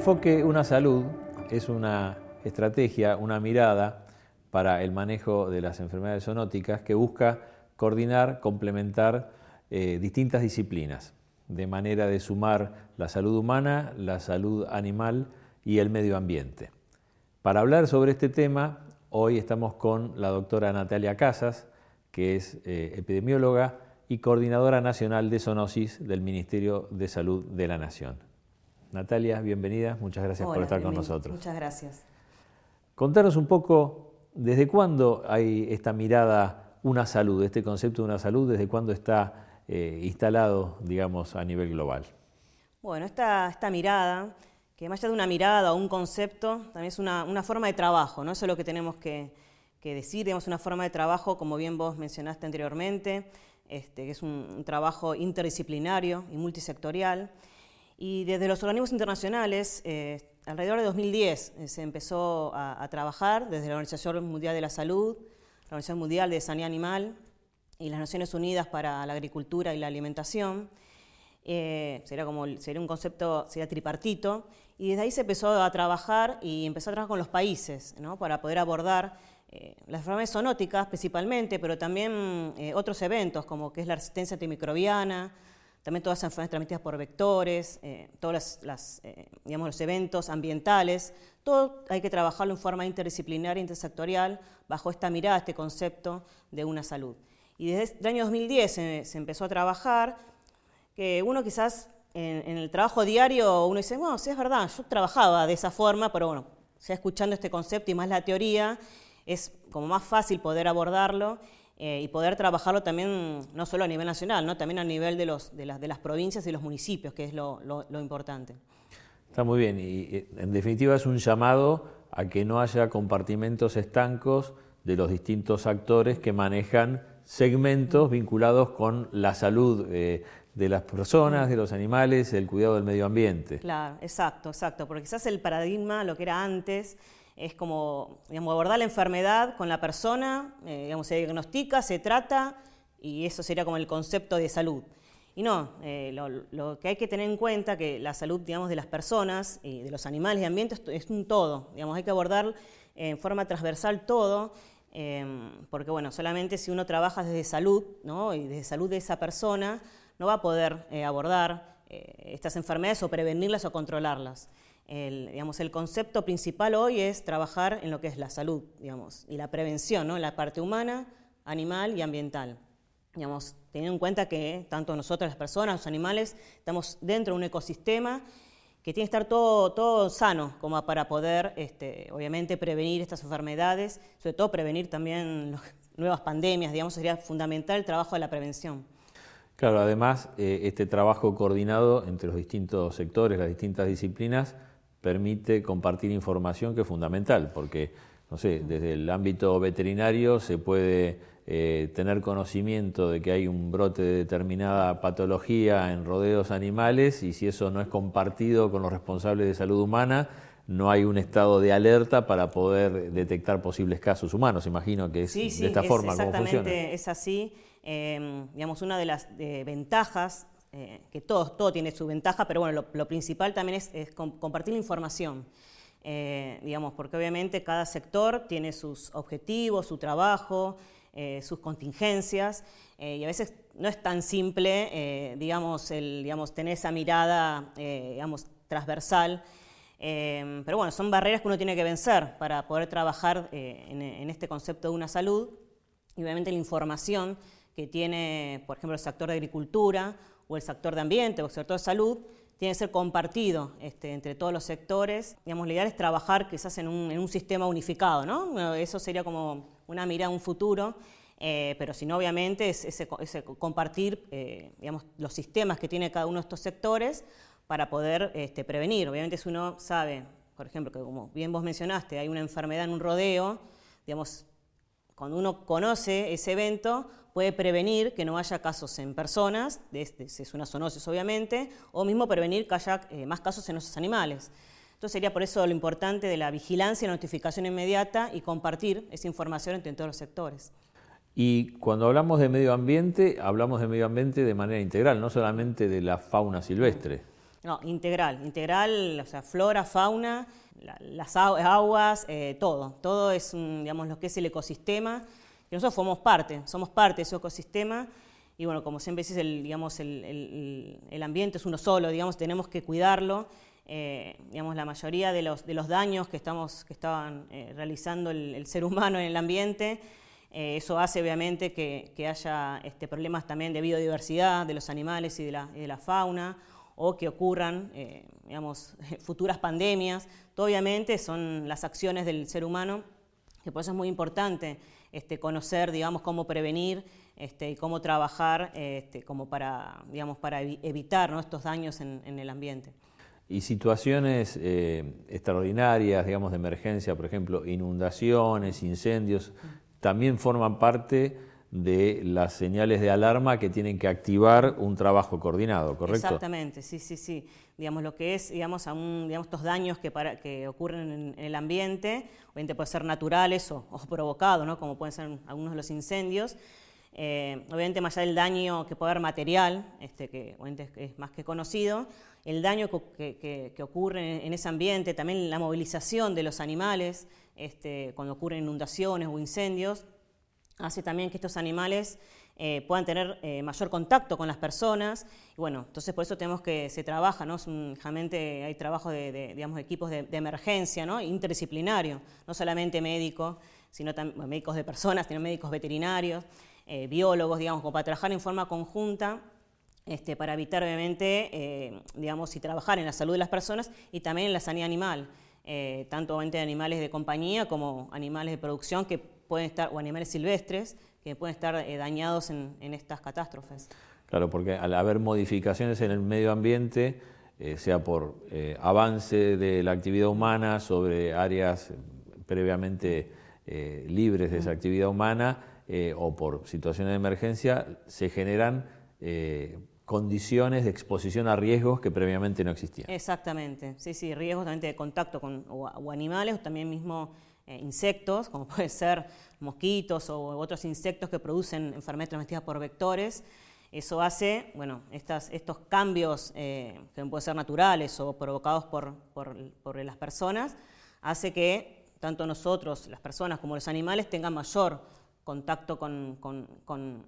enfoque Una Salud es una estrategia, una mirada para el manejo de las enfermedades zoonóticas que busca coordinar, complementar eh, distintas disciplinas, de manera de sumar la salud humana, la salud animal y el medio ambiente. Para hablar sobre este tema, hoy estamos con la doctora Natalia Casas, que es eh, epidemióloga y coordinadora nacional de zoonosis del Ministerio de Salud de la Nación. Natalia, bienvenida, muchas gracias por estar con nosotros. Muchas gracias. Contanos un poco, ¿desde cuándo hay esta mirada, una salud, este concepto de una salud, desde cuándo está eh, instalado, digamos, a nivel global? Bueno, esta, esta mirada, que más allá de una mirada o un concepto, también es una, forma de trabajo, ¿no? Eso es lo que tenemos que, decir, tenemos una forma de trabajo, como bien vos mencionaste anteriormente, este, que es un, trabajo interdisciplinario y multisectorial. Y desde los organismos internacionales, eh, alrededor de 2010 eh, se empezó a, trabajar desde la Organización Mundial de la Salud, la Organización Mundial de Sanidad Animal y las Naciones Unidas para la Agricultura y la Alimentación. Eh, sería, como, sería un concepto, sería tripartito, y desde ahí se empezó a trabajar y empezó a trabajar con los países ¿no? para poder abordar las enfermedades zoonóticas principalmente, pero también otros eventos como que es la resistencia antimicrobiana, también todas las enfermedades transmitidas por vectores, eh, todos eh, los eventos ambientales, todo hay que trabajarlo en forma interdisciplinaria, intersectorial, bajo esta mirada, este concepto de una salud. Y desde el año 2010 se, empezó a trabajar, que uno quizás en, el trabajo diario, uno dice, bueno, sí es verdad, yo trabajaba de esa forma, pero bueno, ya escuchando este concepto y más la teoría, es como más fácil poder abordarlo eh, y poder trabajarlo también no solo a nivel nacional, ¿no? también a nivel de, los, de, las, de las provincias y los municipios, que es lo, lo, importante. Está muy bien y en definitiva es un llamado a que no haya compartimentos estancos de los distintos actores que manejan segmentos vinculados con la salud eh, de las personas, de los animales, el cuidado del medio ambiente. Claro, exacto, exacto, porque quizás el paradigma, lo que era antes, es como abordar la enfermedad con la persona, eh, digamos, se diagnostica, se trata y eso sería como el concepto de salud. Y no, eh, lo, que hay que tener en cuenta que la salud digamos, de las personas y de los animales y ambientes es un todo, digamos, hay que abordar en forma transversal todo, em, porque bueno, solamente si uno trabaja desde salud ¿no? y desde salud de esa persona, no va a poder eh, abordar estas enfermedades o prevenirlas o controlarlas el, digamos, el concepto principal hoy es trabajar en lo que es la salud digamos, y la prevención, ¿no? la parte humana, animal y ambiental. Digamos, teniendo en cuenta que tanto nosotros, las personas, los animales, estamos dentro de un ecosistema que tiene que estar todo, todo sano como para poder, este, obviamente, prevenir estas enfermedades, sobre todo prevenir también nuevas pandemias, digamos, sería fundamental el trabajo de la prevención. Claro, además, eh, este trabajo coordinado entre los distintos sectores, las distintas disciplinas, permite compartir información que es fundamental, porque, no sé, desde el ámbito veterinario se puede eh, tener conocimiento de que hay un brote de determinada patología en rodeos animales y si eso no es compartido con los responsables de salud humana, no hay un estado de alerta para poder detectar posibles casos humanos. Imagino que es de esta forma como funciona. Es así. Eh, digamos, una de las ventajas eh, que todo, todo tiene su ventaja, pero bueno, lo, principal también es, compartir la información. Eh, digamos, porque obviamente cada sector tiene sus objetivos, su trabajo, eh, sus contingencias, y a veces no es tan simple, digamos, el, digamos, tener esa mirada, digamos, transversal. pero bueno, son barreras que uno tiene que vencer para poder trabajar en, en, este concepto de una salud. Y obviamente la información que tiene, por ejemplo, el sector de agricultura o el sector de ambiente o el sector de salud, tiene que ser compartido este, entre todos los sectores. Digamos, la idea es trabajar quizás en un, en un sistema unificado, ¿no? Eso sería como una mirada a un futuro, eh, pero si no, obviamente, es ese, compartir eh, digamos, los sistemas que tiene cada uno de estos sectores para poder este, prevenir. Obviamente, si uno sabe, por ejemplo, que como bien vos mencionaste, hay una enfermedad en un rodeo, digamos, cuando uno conoce ese evento, puede prevenir que no haya casos en personas, es una zoonosis obviamente, o mismo prevenir que haya eh, más casos en esos animales. Entonces sería por eso lo importante de la vigilancia y notificación inmediata y compartir esa información entre todos los sectores. Y cuando hablamos de medio ambiente, hablamos de medio ambiente de manera integral, no solamente de la fauna silvestre. No, integral, integral, o sea, flora, fauna, las aguas, eh, todo. Todo es, digamos, lo que es el ecosistema. Y nosotros formamos parte, somos parte de ese ecosistema. Y bueno, como siempre dices, el, digamos, el, el, ambiente es uno solo, digamos, tenemos que cuidarlo. Eh, digamos, la mayoría de los, de los daños que, estamos, que estaban eh, realizando el, ser humano en el ambiente, eso hace obviamente que, que haya este, problemas también de biodiversidad de los animales y de la, y de la fauna o que ocurran, eh, digamos, futuras pandemias. Todo obviamente son las acciones del ser humano, que por eso es muy importante este, conocer, digamos, cómo prevenir este, y cómo trabajar este, como para, digamos, para evitar estos daños en, el ambiente. Y situaciones eh, extraordinarias, digamos, de emergencia, por ejemplo, inundaciones, incendios, también forman parte de las señales de alarma que tienen que activar un trabajo coordinado, ¿correcto? Exactamente, sí, sí, sí. Digamos, lo que es, digamos, digamos estos daños que, para, que ocurren en, el ambiente, obviamente pueden ser naturales o, provocados, ¿no? como pueden ser algunos de los incendios. Eh, obviamente, más allá del daño que puede haber material, este, que obviamente es, más que conocido, el daño que, que, ocurre en ese ambiente, también la movilización de los animales, este, cuando ocurren inundaciones o incendios, hace también que estos animales eh, puedan tener eh, mayor contacto con las personas. Y bueno, entonces por eso tenemos que, se trabaja, ¿no? realmente hay trabajo de, digamos, equipos de, emergencia, ¿no? Interdisciplinario, no solamente médicos, sino también médicos de personas, sino médicos veterinarios, eh, biólogos, digamos, como para trabajar en forma conjunta este, para evitar, obviamente, digamos, y trabajar en la salud de las personas y también en la sanidad animal, tanto obviamente de animales de compañía como animales de producción que pueden estar, o animales silvestres, que pueden estar eh, dañados en, estas catástrofes. Claro, porque al haber modificaciones en el medio ambiente, eh, sea por eh, avance de la actividad humana sobre áreas previamente libres de esa actividad humana o por situaciones de emergencia, se generan condiciones de exposición a riesgos que previamente no existían. Exactamente, sí, sí, riesgos también de contacto con o, animales o también mismo eh, insectos, como pueden ser mosquitos o otros insectos que producen enfermedades transmitidas por vectores. Eso hace, bueno, estos cambios eh, que pueden ser naturales o provocados por, las personas, hace que tanto nosotros, las personas, como los animales tengan mayor contacto con, con,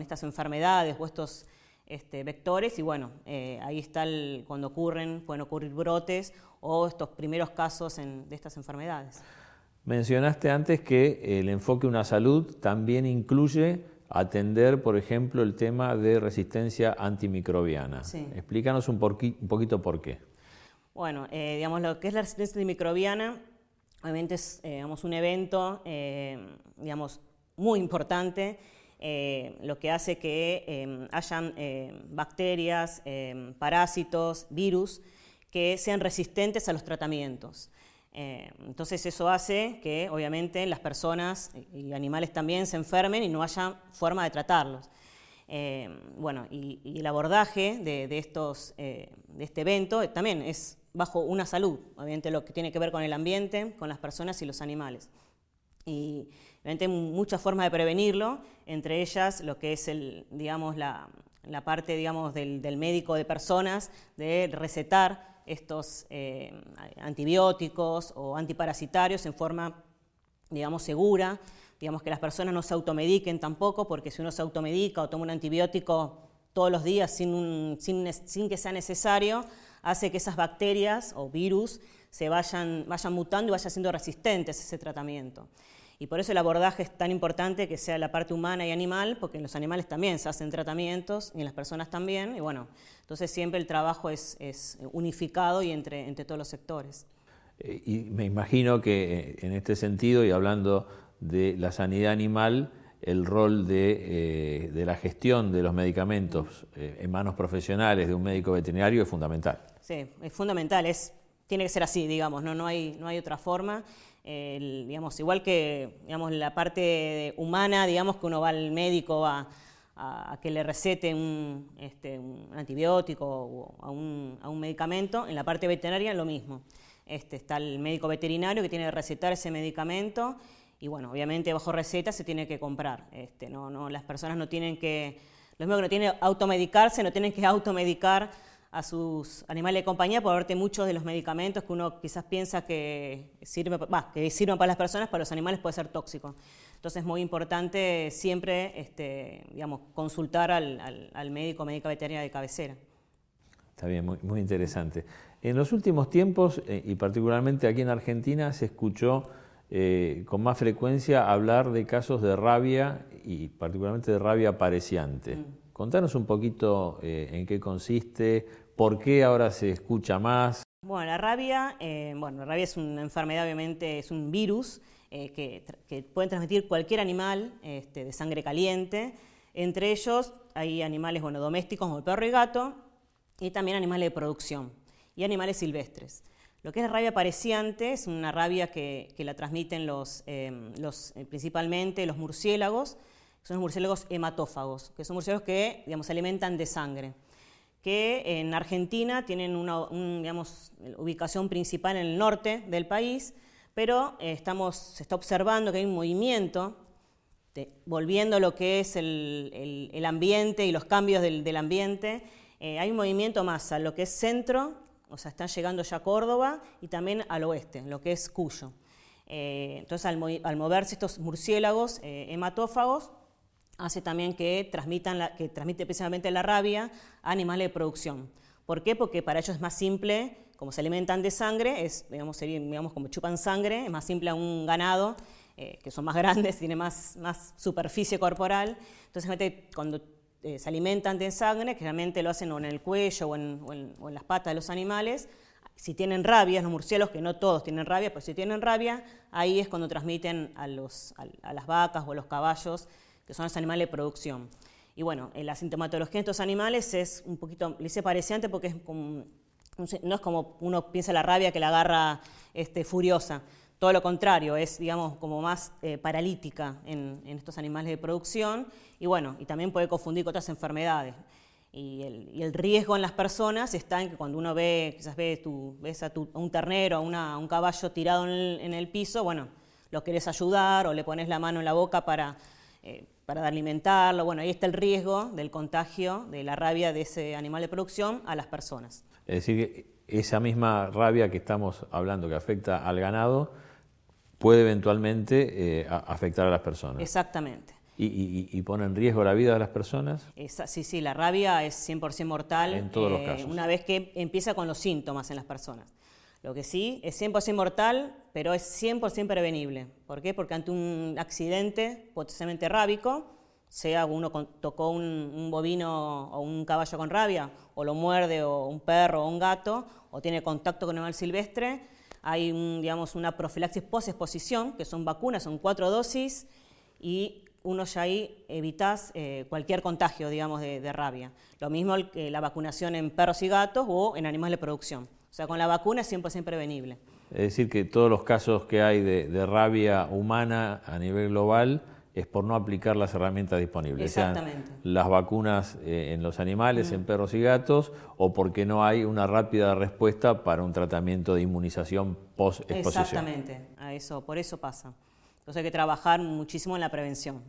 estas enfermedades o estos este, vectores y bueno, eh, ahí está cuando ocurren, pueden ocurrir brotes o estos primeros casos de estas enfermedades. Mencionaste antes que el enfoque Una Salud también incluye atender, por ejemplo, el tema de resistencia antimicrobiana. Explícanos un, poquito por qué. Bueno, eh, digamos, lo que es la resistencia antimicrobiana, obviamente es eh, digamos, un evento digamos, muy importante eh, lo que hace que eh, hayan eh, bacterias, parásitos, virus que sean resistentes a los tratamientos. entonces eso hace que obviamente las personas y animales también se enfermen y no haya forma de tratarlos. bueno, y, el abordaje de, estos, de este evento también es bajo una salud, obviamente lo que tiene que ver con el ambiente, con las personas y los animales. Y obviamente muchas formas de prevenirlo, entre ellas lo que es el, digamos, la, parte digamos, del, médico de personas, de recetar estos eh, antibióticos o antiparasitarios en forma digamos, segura, digamos que las personas no se automediquen tampoco, porque si uno se automedica o toma un antibiótico todos los días sin, sin, sin que sea necesario, hace que esas bacterias o virus se vayan, vayan mutando y vayan siendo resistentes a ese tratamiento. Y por eso el abordaje es tan importante que sea la parte humana y animal, porque en los animales también se hacen tratamientos y en las personas también. Y bueno, entonces siempre el trabajo es, unificado y entre, entre todos los sectores. Eh, y me imagino que eh, en este sentido, y hablando de la sanidad animal, el rol de, eh, de la gestión de los medicamentos en manos profesionales de un médico veterinario es fundamental. Sí, es fundamental, es tiene que ser así, digamos, no, no, hay, no hay otra forma. Digamos, igual que digamos, la parte humana, digamos que uno va al médico a, a, que le recete un, este, un antibiótico o a un, a un, medicamento, en la parte veterinaria lo mismo. Este, está el médico veterinario que tiene que recetar ese medicamento y bueno, obviamente bajo receta se tiene que comprar. Este, no, no, las personas no tienen que, los médicos no tienen que automedicarse, no tienen que automedicar a sus animales de compañía, por verte muchos de los medicamentos que uno quizás piensa que sirve, que sirven para las personas, para los animales puede ser tóxico. Entonces es muy importante siempre este, digamos, consultar al, al, médico o médica veterinaria de cabecera. Está bien, muy, muy interesante. En los últimos tiempos, eh, y particularmente aquí en Argentina, se escuchó eh, con más frecuencia hablar de casos de rabia y particularmente de rabia apareciante. Mm. Contanos un poquito eh, en qué consiste, por qué ahora se escucha más. Bueno, la rabia, eh, bueno, la rabia es una enfermedad, obviamente, es un virus eh, que, que, pueden transmitir cualquier animal este, de sangre caliente. Entre ellos hay animales bueno, domésticos como el perro y gato, y también animales de producción, y animales silvestres. Lo que es la rabia apareciante es una rabia que, que la transmiten los, los, principalmente los murciélagos, son los murciélagos hematófagos, que son murciélagos que digamos, se alimentan de sangre, que en Argentina tienen una digamos, ubicación principal en el norte del país, pero eh, estamos, se está observando que hay un movimiento, volviendo a lo que es el, el, ambiente y los cambios del, del ambiente, eh, hay un movimiento más a lo que es centro, o sea, están llegando ya a Córdoba, y también al oeste, lo que es Cuyo. Eh, entonces, al, al, moverse estos murciélagos hematófagos, hace también que, transmitan la, que transmite precisamente la rabia a animales de producción. ¿Por qué? Porque para ellos es más simple, como se alimentan de sangre, es, digamos, sería, digamos como chupan sangre, es más simple a un ganado, eh, que son más grandes, tiene más, más superficie corporal. Entonces, cuando eh, se alimentan de sangre, generalmente lo hacen o en el cuello o en, las patas de los animales. Si tienen rabia, los murciélagos, que no todos tienen rabia, pero si tienen rabia, ahí es cuando transmiten a, los, a las vacas o a los caballos que son los animales de producción. Y bueno, la sintomatología de estos animales es un poquito, le hice pareciente porque es como, no es como uno piensa la rabia que la agarra este, furiosa, todo lo contrario, es digamos como más eh, paralítica en, estos animales de producción y bueno, y también puede confundir con otras enfermedades. Y el, riesgo en las personas está en que cuando uno ve, quizás ve tu, ves a, un ternero, a, un caballo tirado en el, en el, piso, bueno, lo querés ayudar o le pones la mano en la boca para eh, para alimentarlo. Bueno, ahí está el riesgo del contagio de la rabia de ese animal de producción a las personas. Es decir, esa misma rabia que estamos hablando que afecta al ganado puede eventualmente eh, afectar a las personas. Exactamente. ¿Y, pone en riesgo la vida de las personas? sí, sí, la rabia es 100% mortal. En todos los eh, casos. Una vez que empieza con los síntomas en las personas. Lo que sí es 100% mortal, pero es 100% prevenible. ¿Por qué? Porque ante un accidente potencialmente rábico, sea uno tocó un, bovino o un caballo con rabia, o lo muerde o un perro o un gato, o tiene contacto con un animal silvestre, hay una profilaxis post-exposición, que son vacunas, son cuatro dosis, y uno ya ahí evitas eh, cualquier contagio, digamos, de, rabia. Lo mismo que la vacunación en perros y gatos o en animales de producción. O sea, con la vacuna es 100% prevenible. Es decir, que todos los casos que hay de, rabia humana a nivel global es por no aplicar las herramientas disponibles. Exactamente. Sean las vacunas eh, en los animales, en perros y gatos, o porque no hay una rápida respuesta para un tratamiento de inmunización post-exposición. Exactamente, a eso, por eso pasa. Entonces hay que trabajar muchísimo en la prevención.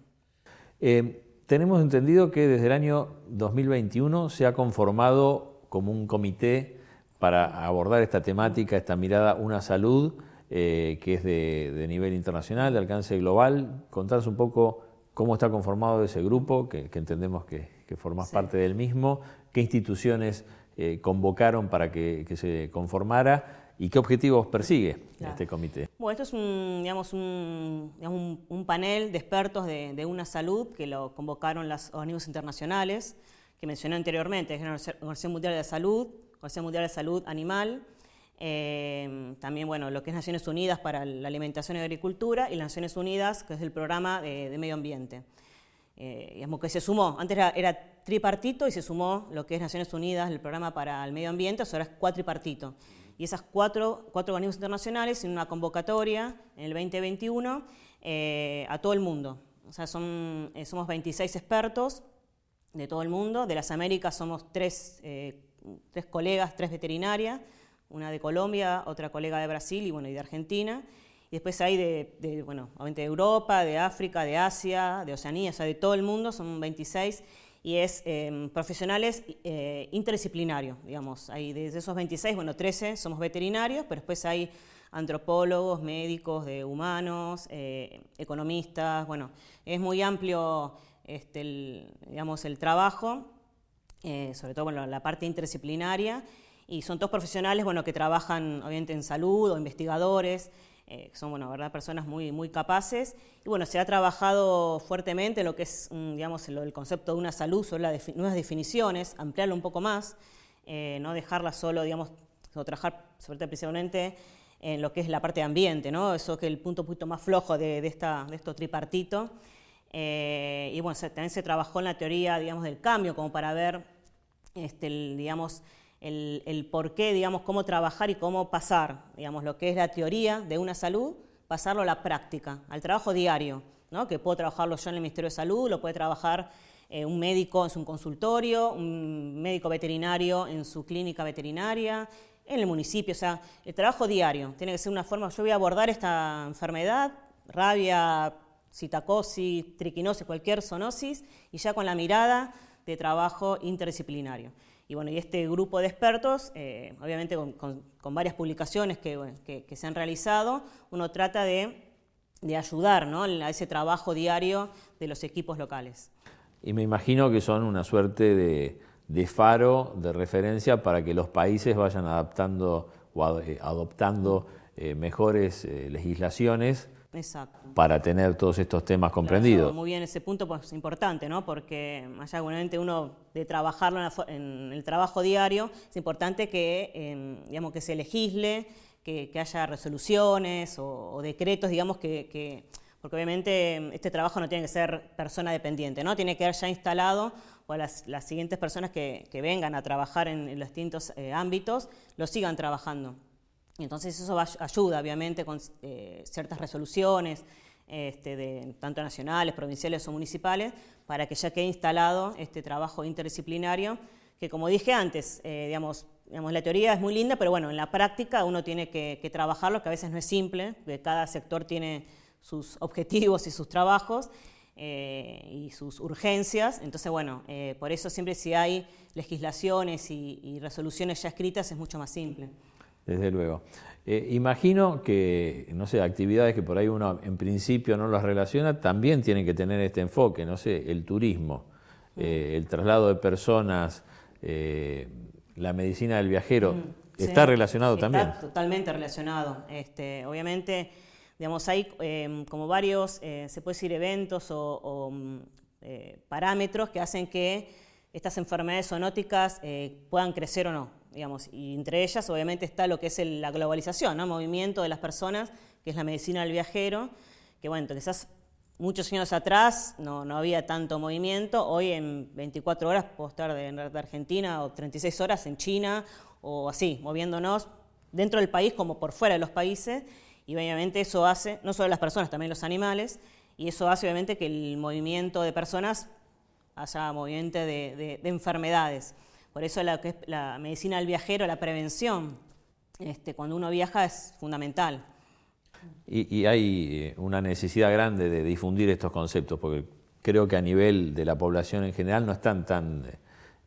Eh, tenemos entendido que desde el año 2021 se ha conformado como un comité para abordar esta temática, esta mirada, una salud eh, que es de, nivel internacional, de alcance global. Contanos un poco cómo está conformado ese grupo, que, entendemos que, que formás parte del mismo, qué instituciones eh, convocaron para que, se conformara y qué objetivos persigue este comité. Bueno, esto es un, digamos, un, un, panel de expertos de, de, una salud que lo convocaron los organismos internacionales que mencioné anteriormente, la Organización Mundial de la Salud, Organización Mundial de Salud Animal, eh, también bueno, lo que es Naciones Unidas para la Alimentación y Agricultura y las Naciones Unidas, que es el programa de, medio ambiente. Eh, digamos que se sumó, antes era, tripartito y se sumó lo que es Naciones Unidas, el programa para el medio ambiente, ahora es cuatripartito. Y esas cuatro, cuatro organismos internacionales en una convocatoria en el 2021 eh, a todo el mundo. O sea, son, somos 26 expertos de todo el mundo. De las Américas somos tres tres colegas, tres veterinarias, una de Colombia, otra colega de Brasil y, bueno, y de Argentina. y después hay de, bueno, de Europa, de África, de Asia, de Oceanía, o sea, de todo el mundo, son 26, y es em, profesionales eh, interdisciplinarios, digamos. Hay de esos 26, bueno, 13 somos veterinarios, pero después hay antropólogos, médicos de humanos, eh, economistas, bueno, es muy amplio este, el, digamos, el trabajo, eh, sobre todo bueno, la parte interdisciplinaria, y son todos profesionales bueno, que trabajan obviamente en salud o investigadores, eh, son bueno, ¿verdad? personas muy, muy capaces. Y bueno, se ha trabajado fuertemente en lo que es digamos, el concepto de una salud, sobre las nuevas definiciones, ampliarlo un poco más, eh, no dejarla solo, digamos, o trabajar sobre todo principalmente en lo que es la parte de ambiente, ¿no? eso que es el punto, punto más flojo de, de, esta, de esto tripartito. Eh, y bueno, también se trabajó en la teoría, digamos, del cambio, como para ver, este, el, digamos, el, el, por qué, digamos, cómo trabajar y cómo pasar, digamos, lo que es la teoría de una salud, pasarlo a la práctica, al trabajo diario, ¿no? que puedo trabajarlo yo en el Ministerio de Salud, lo puede trabajar eh, un médico en su consultorio, un médico veterinario en su clínica veterinaria, en el municipio, o sea, el trabajo diario tiene que ser una forma, yo voy a abordar esta enfermedad, rabia, citacosis, triquinosis, cualquier zoonosis, y ya con la mirada de trabajo interdisciplinario. Y bueno, y este grupo de expertos, eh, obviamente con, varias publicaciones que, se han realizado, uno trata de, ayudar a ese trabajo diario de los equipos locales. Y me imagino que son una suerte de, faro, de referencia para que los países vayan adaptando o eh, adoptando eh, mejores legislaciones Exacto. para tener todos estos temas comprendidos. muy bien, ese punto pues, es importante, ¿no? porque más allá de uno de trabajarlo en, el trabajo diario, es importante que, em, digamos, que se legisle, que, haya resoluciones o, decretos, digamos, que, porque obviamente este trabajo no tiene que ser persona dependiente, ¿no? tiene que haber ya instalado o las, siguientes personas que, vengan a trabajar en, los distintos eh, ámbitos lo sigan trabajando. Entonces eso ayuda, obviamente, con eh, ciertas resoluciones, este, de, tanto nacionales, provinciales o municipales, para que ya quede instalado este trabajo interdisciplinario, que como dije antes, eh, digamos, la teoría es muy linda, pero bueno, en la práctica uno tiene que, trabajarlo, que a veces no es simple, porque cada sector tiene sus objetivos y sus trabajos eh, y sus urgencias. Entonces, bueno, por eso siempre si hay legislaciones y resoluciones ya escritas es mucho más simple desde luego. Eh, imagino que, no sé, actividades que por ahí uno en principio no las relaciona, también tienen que tener este enfoque, no sé, el turismo, eh, el traslado de personas, eh, la medicina del viajero, ¿está relacionado también? Está totalmente relacionado. Este, obviamente, digamos, hay como varios, se puede decir, eventos o, mm, parámetros que hacen que estas enfermedades zoonóticas puedan crecer o no digamos, y entre ellas obviamente está lo que es la globalización, ¿no? movimiento de las personas, que es la medicina del viajero, que bueno, quizás muchos años atrás no, no había tanto movimiento, hoy en 24 horas puedo estar de, de, Argentina o 36 horas en China o así, moviéndonos dentro del país como por fuera de los países, y obviamente eso hace, no solo las personas, también los animales, y eso hace obviamente que el movimiento de personas haya movimiento de, de enfermedades. Por eso la, la medicina del viajero, la prevención, este, cuando uno viaja es fundamental. Y, hay eh, una necesidad grande de difundir estos conceptos, porque creo que a nivel de la población en general no están tan eh,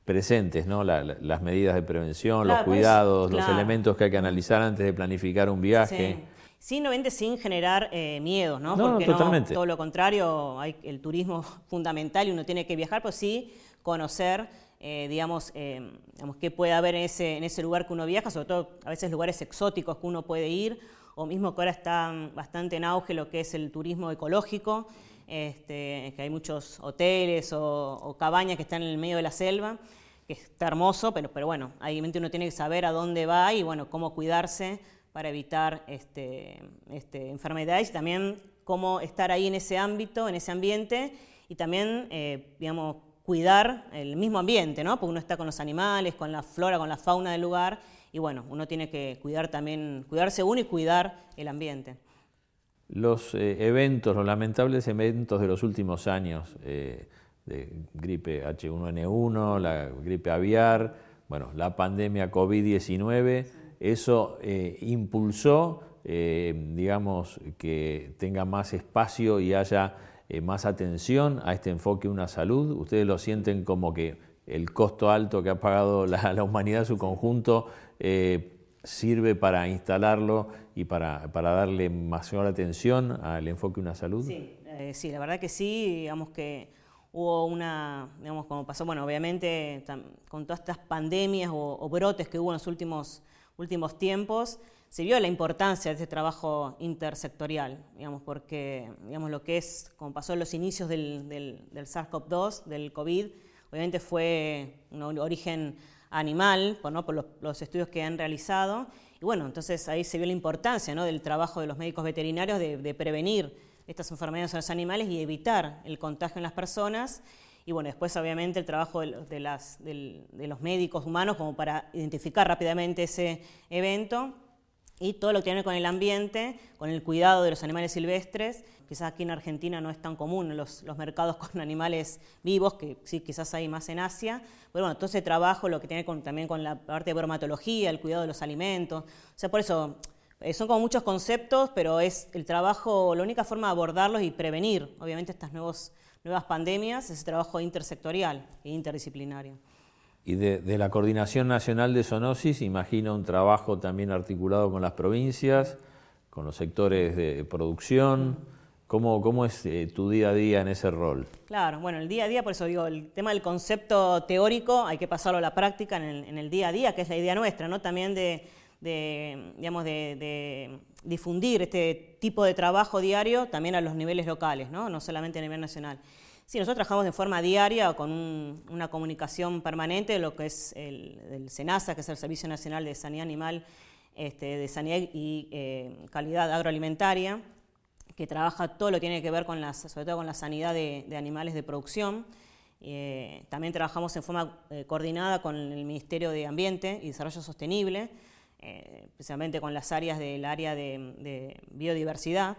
presentes ¿no? las medidas de prevención, los cuidados, los elementos que hay que analizar antes de planificar un viaje. Sí. no vende sin generar eh, miedos, ¿no? no Porque totalmente. todo lo contrario, hay el turismo fundamental y uno tiene que viajar, pues sí conocer eh, digamos, eh, digamos, qué puede haber en ese, en ese lugar que uno viaja, sobre todo a veces lugares exóticos que uno puede ir, o mismo que ahora está bastante en auge lo que es el turismo ecológico, este, que hay muchos hoteles o, cabañas que están en el medio de la selva, que está hermoso, pero, pero bueno, obviamente uno tiene que saber a dónde va y bueno, cómo cuidarse para evitar este, este, enfermedades y también cómo estar ahí en ese ámbito, en ese ambiente y también, eh, digamos, cuidar el mismo ambiente, ¿no? Porque uno está con los animales, con la flora, con la fauna del lugar, y bueno, uno tiene que cuidar también, cuidarse uno y cuidar el ambiente. Los eh, eventos, los lamentables eventos de los últimos años, eh, de gripe H1N1, la gripe aviar, bueno, la pandemia COVID-19, eso eh, impulsó digamos, que tenga más espacio y haya más atención a este enfoque una salud? ¿Ustedes lo sienten como que el costo alto que ha pagado la, humanidad en su conjunto sirve para instalarlo y para, darle mayor atención al enfoque una salud? Sí, sí, la verdad que sí, digamos que hubo una, digamos, como pasó, bueno, obviamente con todas estas pandemias o, brotes que hubo en los últimos, últimos tiempos, se vio la importancia de este trabajo intersectorial, digamos, porque digamos, lo que es, como pasó en los inicios del, del, SARS-CoV-2, del COVID, obviamente fue un origen animal, ¿no? por los, los, estudios que han realizado, y bueno, entonces ahí se vio la importancia ¿no? del trabajo de los médicos veterinarios de, de prevenir estas enfermedades en los animales y evitar el contagio en las personas. Y bueno, después obviamente el trabajo de, las, de, los médicos humanos como para identificar rápidamente ese evento y todo lo que tiene con el ambiente, con el cuidado de los animales silvestres. Quizás aquí en Argentina no es tan común los, los mercados con animales vivos, que sí, quizás hay más en Asia. Pero bueno, todo ese trabajo, lo que tiene con, también con la parte de bromatología, el cuidado de los alimentos. O sea, por eso eh, son como muchos conceptos, pero es el trabajo, la única forma de abordarlos y prevenir, obviamente, estas nuevas pandemias, es el trabajo intersectorial e interdisciplinario. Y de, la Coordinación Nacional de Zoonosis, imagino un trabajo también articulado con las provincias, con los sectores de producción. ¿Cómo, cómo es eh, tu día a día en ese rol? Claro, bueno, el día a día, por eso digo, el tema del concepto teórico hay que pasarlo a la práctica en el, día a día, que es la idea nuestra, ¿no? También de, digamos, de, difundir este tipo de trabajo diario también a los niveles locales, no, no solamente a nivel nacional. Sí, nosotros trabajamos de forma diaria con una comunicación permanente lo que es el, SENASA, que es el Servicio Nacional de Sanidad Animal, este, de Sanidad y eh, Calidad Agroalimentaria, que trabaja todo lo que tiene que ver con las, sobre todo con la sanidad de, animales de producción. Eh, también trabajamos en forma eh, coordinada con el Ministerio de Ambiente y Desarrollo Sostenible, especialmente con las áreas del área de, biodiversidad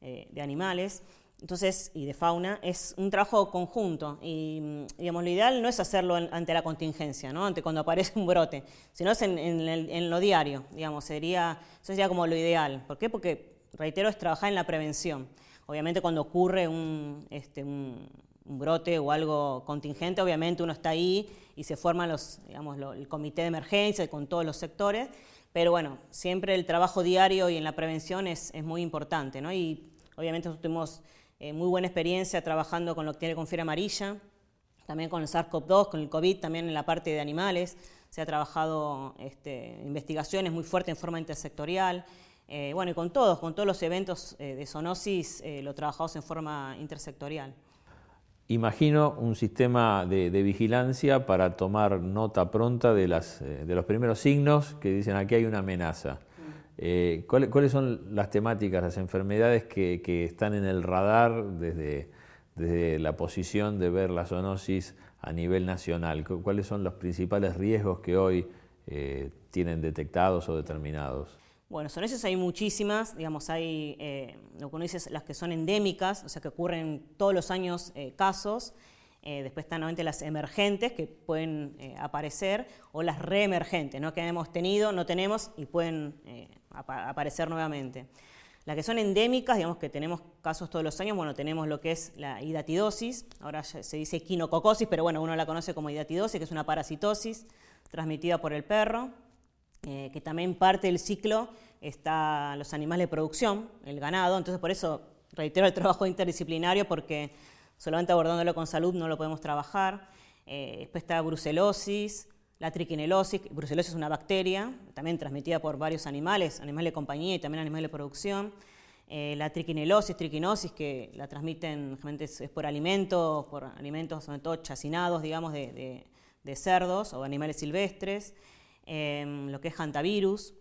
de animales entonces, y de fauna, es un trabajo conjunto. Y, digamos, lo ideal no es hacerlo ante la contingencia, ¿no? ante cuando aparece un brote, sino es en, lo diario, digamos, sería, eso sería como lo ideal. ¿Por qué? Porque, reitero, es trabajar en la prevención. Obviamente cuando ocurre un, este, un, brote o algo contingente, obviamente uno está ahí y se forma los, digamos, el comité de emergencia con todos los sectores, pero bueno, siempre el trabajo diario y en la prevención es, muy importante, ¿no? Y obviamente nosotros tuvimos eh, muy buena experiencia trabajando con lo que tiene con fiebre amarilla, también con el SARS-CoV-2, con el COVID, también en la parte de animales. Se ha trabajado este, investigaciones muy fuertes en forma intersectorial. Eh, bueno, y con todos, con todos los eventos eh, de zoonosis, lo trabajamos en forma intersectorial. Imagino un sistema de, vigilancia para tomar nota pronta de, las, de, los primeros signos que dicen aquí hay una amenaza. Eh, ¿cuáles, son las temáticas, las enfermedades que, están en el radar desde, la posición de ver la zoonosis a nivel nacional? ¿Cuáles son los principales riesgos que hoy eh, tienen detectados o determinados? Bueno, zoonosis hay muchísimas, digamos, hay eh, lo que uno dice las que son endémicas, o sea, que ocurren todos los años casos. Eh, después están nuevamente las emergentes que pueden aparecer o las reemergentes, ¿no? que hemos tenido, no tenemos y pueden aparecer nuevamente. Las que son endémicas, digamos que tenemos casos todos los años, bueno, tenemos lo que es la hidatidosis, ahora se dice quinococosis, pero bueno, uno la conoce como hidatidosis, que es una parasitosis transmitida por el perro. Eh, que también parte del ciclo está los animales de producción, el ganado, entonces por eso reitero el trabajo interdisciplinario porque solamente abordándolo con salud no lo podemos trabajar. Eh, después está brucelosis, la triquinelosis, brucelosis es una bacteria, también transmitida por varios animales, animales de compañía y también animales de producción. Eh, la triquinelosis, triquinosis, que la transmiten es, por alimentos, por alimentos sobre todo chacinados, digamos, de cerdos o animales silvestres. Em, lo que es hantavirus,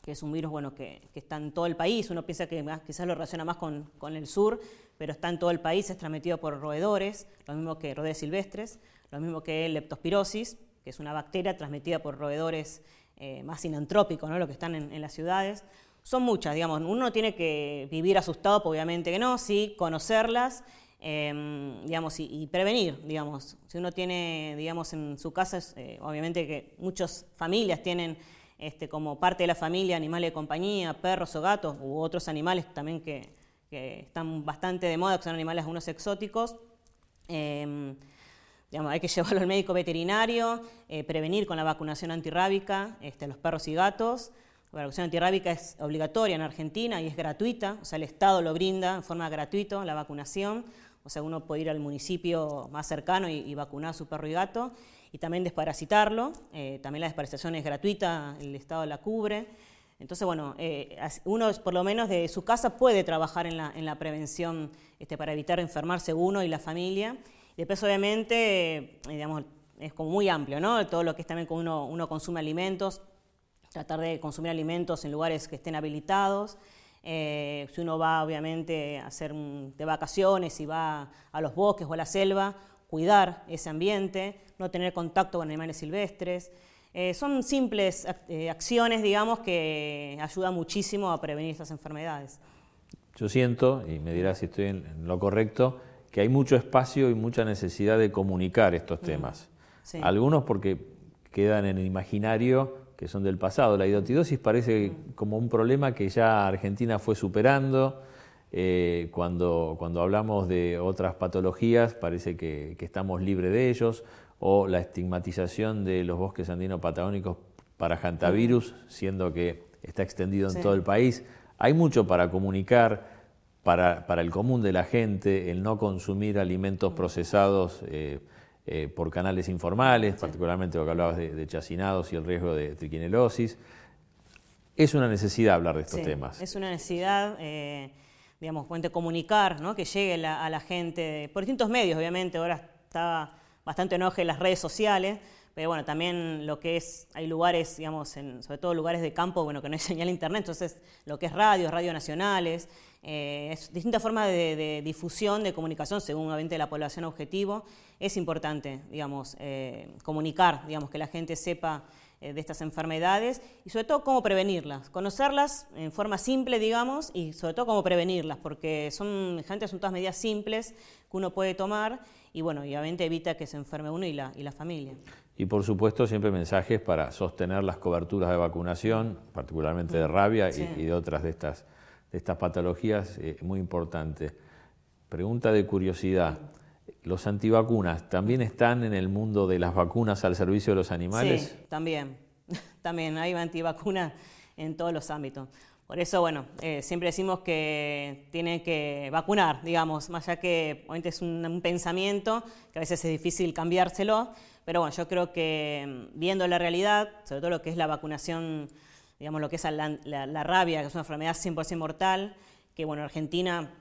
que es un virus bueno, que, está en todo el país. Uno piensa que quizás lo relaciona más con, el sur, pero está en todo el país, es transmitido por roedores, lo mismo que roedores silvestres, lo mismo que leptospirosis, que es una bacteria transmitida por roedores eh, más sinantrópicos, ¿no? lo que están en, las ciudades. Son muchas, digamos, uno tiene que vivir asustado, pues obviamente que no, sí, conocerlas Em, digamos, y, prevenir, digamos. Si uno tiene, digamos, en su casa, eh, obviamente que muchas familias tienen este, como parte de la familia, animales de compañía, perros o gatos, u otros animales también que, están bastante de moda, que son animales algunos exóticos. Em, hay que llevarlo al médico veterinario, eh, prevenir con la vacunación antirrábica este, los perros y gatos. La vacunación antirrábica es obligatoria en Argentina y es gratuita, o sea, el Estado lo brinda en forma gratuita la vacunación, o sea, uno puede ir al municipio más cercano y, vacunar a su perro y gato, y también desparasitarlo, eh, también la desparasitación es gratuita, el Estado la cubre. Entonces, bueno, eh, uno por lo menos de su casa puede trabajar en la, prevención este, para evitar enfermarse uno y la familia. Después, obviamente, eh, digamos, es como muy amplio, ¿no? Todo lo que es también cuando uno, consume alimentos, tratar de consumir alimentos en lugares que estén habilitados. Eh, si uno va, obviamente, a hacer de vacaciones y va a los bosques o a la selva, cuidar ese ambiente, no tener contacto con animales silvestres. Eh, son simples acciones, digamos, que ayudan muchísimo a prevenir estas enfermedades. Yo siento, y me dirás si estoy en lo correcto, que hay mucho espacio y mucha necesidad de comunicar estos mm, temas. Algunos porque quedan en el imaginario que son del pasado. La idotidosis parece mm. como un problema que ya Argentina fue superando. Eh, cuando, cuando hablamos de otras patologías parece que, estamos libres de ellos, o la estigmatización de los bosques andino-patagónicos para hantavirus, siendo que está extendido en todo el país. Hay mucho para comunicar para, el común de la gente el no consumir alimentos procesados eh, eh, por canales informales, particularmente lo que hablabas de, chacinados y el riesgo de triquinelosis. Es una necesidad hablar de estos temas. Es una necesidad, eh, digamos, comunicar, ¿no? que llegue a la gente por distintos medios, obviamente. Ahora está bastante enoje en las redes sociales, pero bueno, también lo que es, hay lugares, digamos, en, sobre todo lugares de campo, bueno, que no hay señal internet, entonces lo que es radio, radio nacionales, eh, es distintas formas de, difusión, de comunicación, según obviamente la población objetivo, es importante, digamos, eh, comunicar, digamos, que la gente sepa de estas enfermedades y sobre todo cómo prevenirlas, conocerlas en forma simple, digamos, y sobre todo cómo prevenirlas, porque son, gente, son todas medidas simples que uno puede tomar y bueno, obviamente evita que se enferme uno y la, y la familia. Y por supuesto siempre mensajes para sostener las coberturas de vacunación, particularmente de rabia y, de otras de estas, de estas patologías, eh, muy importante. Pregunta de curiosidad. ¿Los antivacunas también están en el mundo de las vacunas al servicio de los animales? Sí, también. También hay antivacunas en todos los ámbitos. Por eso, bueno, eh, siempre decimos que tienen que vacunar, digamos, más allá que obviamente es un, pensamiento que a veces es difícil cambiárselo, pero bueno, yo creo que mm, viendo la realidad, sobre todo lo que es la vacunación, digamos, lo que es la, rabia, que es una enfermedad 100% mortal, que bueno, Argentina,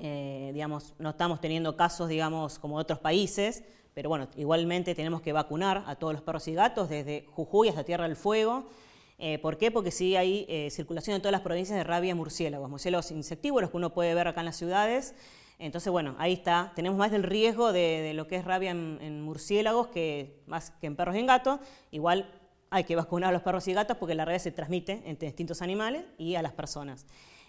eh, digamos, no estamos teniendo casos, digamos, como otros países, pero bueno, igualmente tenemos que vacunar a todos los perros y gatos, desde Jujuy hasta Tierra del Fuego, eh, ¿Por qué? Porque sí hay eh, circulación en todas las provincias de rabia murciélagos, murciélagos insectívoros que uno puede ver acá en las ciudades. Entonces, bueno, ahí está. Tenemos más del riesgo de, lo que es rabia en, murciélagos que más que en perros y en gatos. Igual hay que vacunar a los perros y gatos porque la rabia se transmite entre distintos animales y a las personas.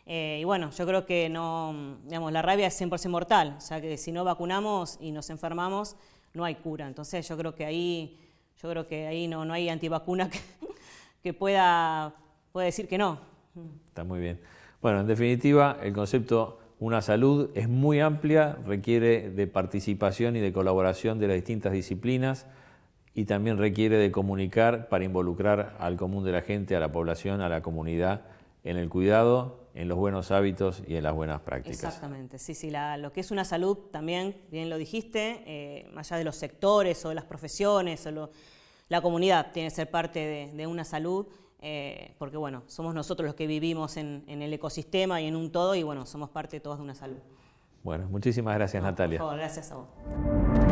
Eh, y bueno, yo creo que no, digamos, la rabia es 100% mortal, o sea que si no vacunamos y nos enfermamos, no hay cura. Entonces yo creo que ahí, yo creo que ahí no, no hay antivacuna que, que pueda, decir que no. Está muy bien. Bueno, en definitiva, el concepto una salud es muy amplia, requiere de participación y de colaboración de las distintas disciplinas y también requiere de comunicar para involucrar al común de la gente, a la población, a la comunidad en el cuidado, en los buenos hábitos y en las buenas prácticas. Exactamente, sí, sí, lo que es una salud también, bien lo dijiste, eh, más allá de los sectores o de las profesiones o lo, la comunidad tiene que ser parte de, una salud, eh, porque bueno, somos nosotros los que vivimos en, el ecosistema y en un todo y bueno, somos parte todos de una salud. Bueno, muchísimas gracias Natalia. Por favor, gracias a vos.